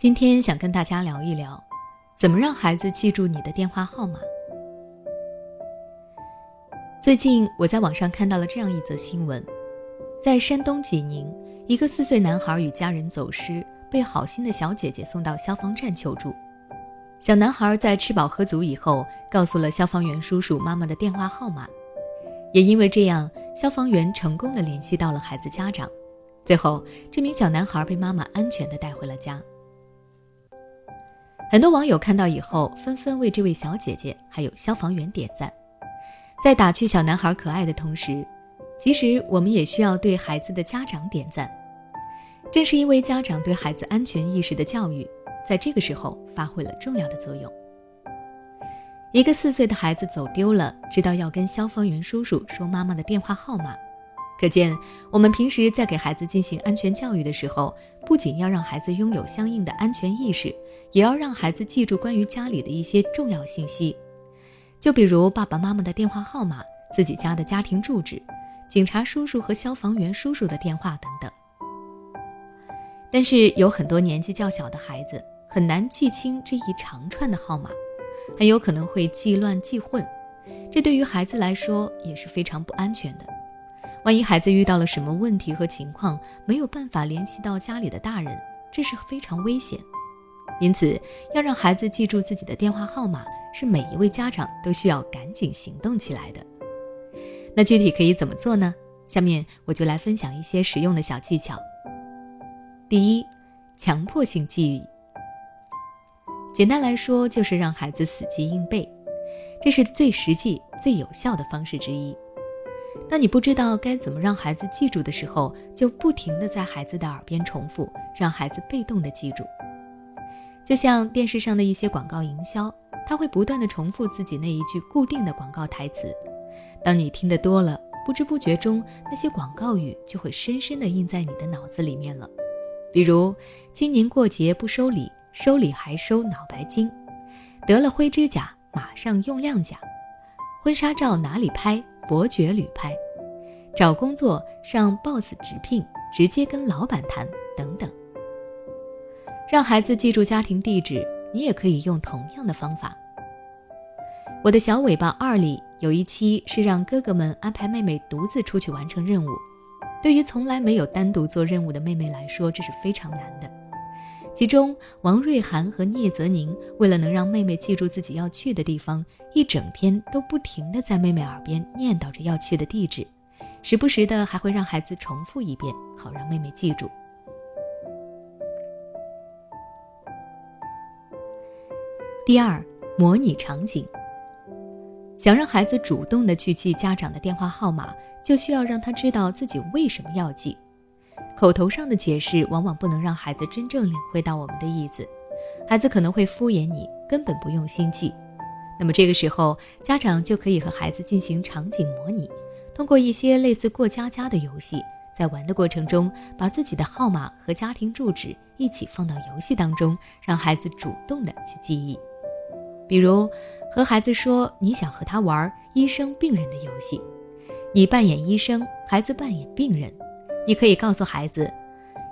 今天想跟大家聊一聊，怎么让孩子记住你的电话号码。最近我在网上看到了这样一则新闻，在山东济宁，一个四岁男孩与家人走失，被好心的小姐姐送到消防站求助。小男孩在吃饱喝足以后，告诉了消防员叔叔妈妈的电话号码，也因为这样，消防员成功的联系到了孩子家长，最后这名小男孩被妈妈安全的带回了家。很多网友看到以后，纷纷为这位小姐姐还有消防员点赞。在打趣小男孩可爱的同时，其实我们也需要对孩子的家长点赞。正是因为家长对孩子安全意识的教育，在这个时候发挥了重要的作用。一个四岁的孩子走丢了，知道要跟消防员叔叔说妈妈的电话号码。可见，我们平时在给孩子进行安全教育的时候，不仅要让孩子拥有相应的安全意识，也要让孩子记住关于家里的一些重要信息，就比如爸爸妈妈的电话号码、自己家的家庭住址、警察叔叔和消防员叔叔的电话等等。但是，有很多年纪较小的孩子很难记清这一长串的号码，很有可能会记乱记混，这对于孩子来说也是非常不安全的。万一孩子遇到了什么问题和情况，没有办法联系到家里的大人，这是非常危险。因此，要让孩子记住自己的电话号码，是每一位家长都需要赶紧行动起来的。那具体可以怎么做呢？下面我就来分享一些实用的小技巧。第一，强迫性记忆。简单来说，就是让孩子死记硬背，这是最实际、最有效的方式之一。当你不知道该怎么让孩子记住的时候，就不停地在孩子的耳边重复，让孩子被动地记住。就像电视上的一些广告营销，他会不断地重复自己那一句固定的广告台词。当你听得多了，不知不觉中，那些广告语就会深深地印在你的脑子里面了。比如，今年过节不收礼，收礼还收脑白金；得了灰指甲，马上用亮甲；婚纱照哪里拍？伯爵旅拍，找工作上 boss 直聘，直接跟老板谈等等。让孩子记住家庭地址，你也可以用同样的方法。我的小尾巴二里有一期是让哥哥们安排妹妹独自出去完成任务，对于从来没有单独做任务的妹妹来说，这是非常难的。其中，王瑞涵和聂泽宁为了能让妹妹记住自己要去的地方，一整天都不停地在妹妹耳边念叨着要去的地址，时不时的还会让孩子重复一遍，好让妹妹记住。第二，模拟场景。想让孩子主动的去记家长的电话号码，就需要让他知道自己为什么要记。口头上的解释往往不能让孩子真正领会到我们的意思，孩子可能会敷衍你，根本不用心记。那么这个时候，家长就可以和孩子进行场景模拟，通过一些类似过家家的游戏，在玩的过程中，把自己的号码和家庭住址一起放到游戏当中，让孩子主动的去记忆。比如和孩子说你想和他玩医生病人的游戏，你扮演医生，孩子扮演病人。你可以告诉孩子，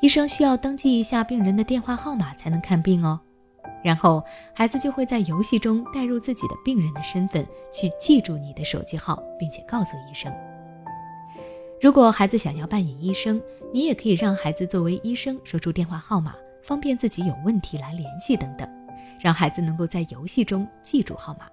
医生需要登记一下病人的电话号码才能看病哦。然后孩子就会在游戏中带入自己的病人的身份，去记住你的手机号，并且告诉医生。如果孩子想要扮演医生，你也可以让孩子作为医生说出电话号码，方便自己有问题来联系等等，让孩子能够在游戏中记住号码。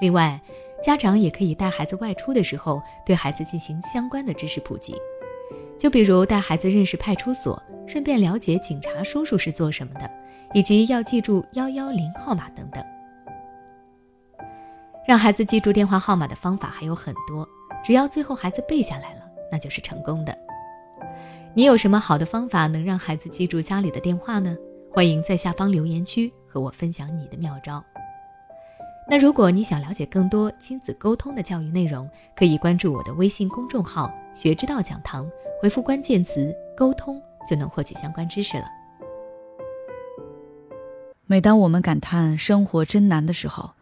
另外。家长也可以带孩子外出的时候，对孩子进行相关的知识普及，就比如带孩子认识派出所，顺便了解警察叔叔是做什么的，以及要记住幺幺零号码等等。让孩子记住电话号码的方法还有很多，只要最后孩子背下来了，那就是成功的。你有什么好的方法能让孩子记住家里的电话呢？欢迎在下方留言区和我分享你的妙招。那如果你想了解更多亲子沟通的教育内容，可以关注我的微信公众号“学之道讲堂”，回复关键词“沟通”就能获取相关知识了。每当我们感叹生活真难的时候，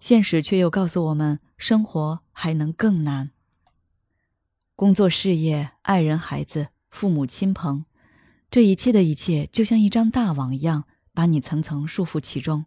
现实却又告诉我们，生活还能更难。工作、事业、爱人、孩子、父母亲朋，这一切的一切就像一张大网一样，把你层层束缚其中。